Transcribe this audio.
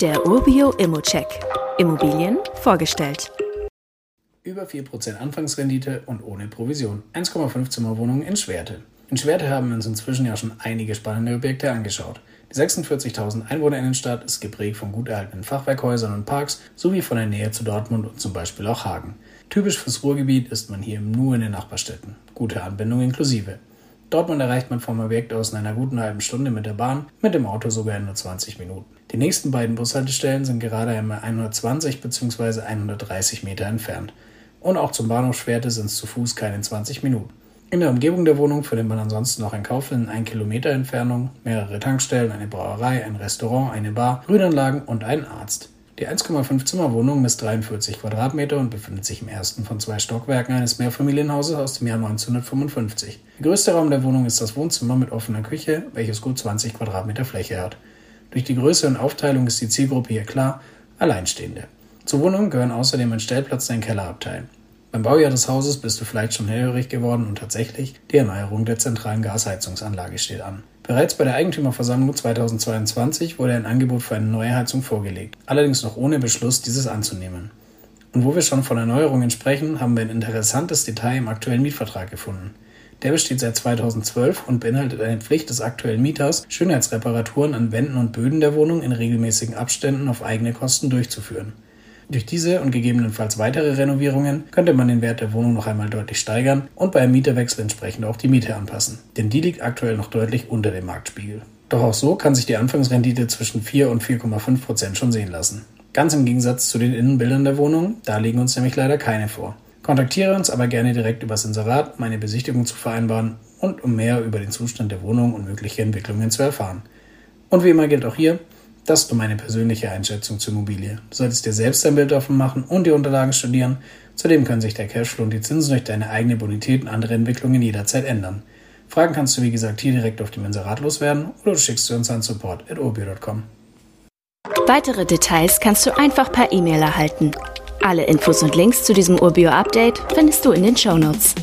Der Urbio Immocheck. Immobilien vorgestellt. Über 4% Anfangsrendite und ohne Provision. 1,5 Zimmerwohnungen in Schwerte. In Schwerte haben wir uns inzwischen ja schon einige spannende Objekte angeschaut. Die 46.000 Einwohnerinnenstadt ist geprägt von gut erhaltenen Fachwerkhäusern und Parks sowie von der Nähe zu Dortmund und zum Beispiel auch Hagen. Typisch fürs Ruhrgebiet ist man hier nur in den Nachbarstädten. Gute Anbindung inklusive. Dortmund erreicht man vom Objekt aus in einer guten halben Stunde mit der Bahn, mit dem Auto sogar in nur 20 Minuten. Die nächsten beiden Bushaltestellen sind gerade einmal 120 bzw. 130 Meter entfernt. Und auch zum Bahnhof Schwerte sind es zu Fuß keine 20 Minuten. In der Umgebung der Wohnung findet man ansonsten noch ein Kaufland in 1 Kilometer Entfernung, mehrere Tankstellen, eine Brauerei, ein Restaurant, eine Bar, Grünanlagen und einen Arzt. Die 1,5 Zimmerwohnung misst 43 Quadratmeter und befindet sich im ersten von zwei Stockwerken eines Mehrfamilienhauses aus dem Jahr 1955. Der größte Raum der Wohnung ist das Wohnzimmer mit offener Küche, welches gut 20 Quadratmeter Fläche hat. Durch die Größe und Aufteilung ist die Zielgruppe hier klar, Alleinstehende. Zur Wohnung gehören außerdem ein Stellplatz und ein Kellerabteil. Beim Baujahr des Hauses bist du vielleicht schon hellhörig geworden und tatsächlich, die Erneuerung der zentralen Gasheizungsanlage steht an. Bereits bei der Eigentümerversammlung 2022 wurde ein Angebot für eine neue Heizung vorgelegt, allerdings noch ohne Beschluss, dieses anzunehmen. Und wo wir schon von Erneuerungen sprechen, haben wir ein interessantes Detail im aktuellen Mietvertrag gefunden. Der besteht seit 2012 und beinhaltet eine Pflicht des aktuellen Mieters, Schönheitsreparaturen an Wänden und Böden der Wohnung in regelmäßigen Abständen auf eigene Kosten durchzuführen. Durch diese und gegebenenfalls weitere Renovierungen könnte man den Wert der Wohnung noch einmal deutlich steigern und bei einem Mieterwechsel entsprechend auch die Miete anpassen, denn die liegt aktuell noch deutlich unter dem Marktspiegel. Doch auch so kann sich die Anfangsrendite zwischen 4 und 4,5 Prozent schon sehen lassen. Ganz im Gegensatz zu den Innenbildern der Wohnung, da liegen uns nämlich leider keine vor. Kontaktiere uns aber gerne direkt übers Inserat, um eine Besichtigung zu vereinbaren und um mehr über den Zustand der Wohnung und mögliche Entwicklungen zu erfahren. Und wie immer gilt auch hier, das ist meine persönliche Einschätzung zur Immobilie. Du solltest dir selbst ein Bild davon machen und die Unterlagen studieren. Zudem können sich der Cashflow und die Zinsen durch deine eigene Bonität und andere Entwicklungen jederzeit ändern. Fragen kannst du wie gesagt hier direkt auf dem Inserat loswerden oder du schickst sie uns an support.urbio.com. Weitere Details kannst du einfach per E-Mail erhalten. Alle Infos und Links zu diesem Urbio-Update findest du in den Show Notes.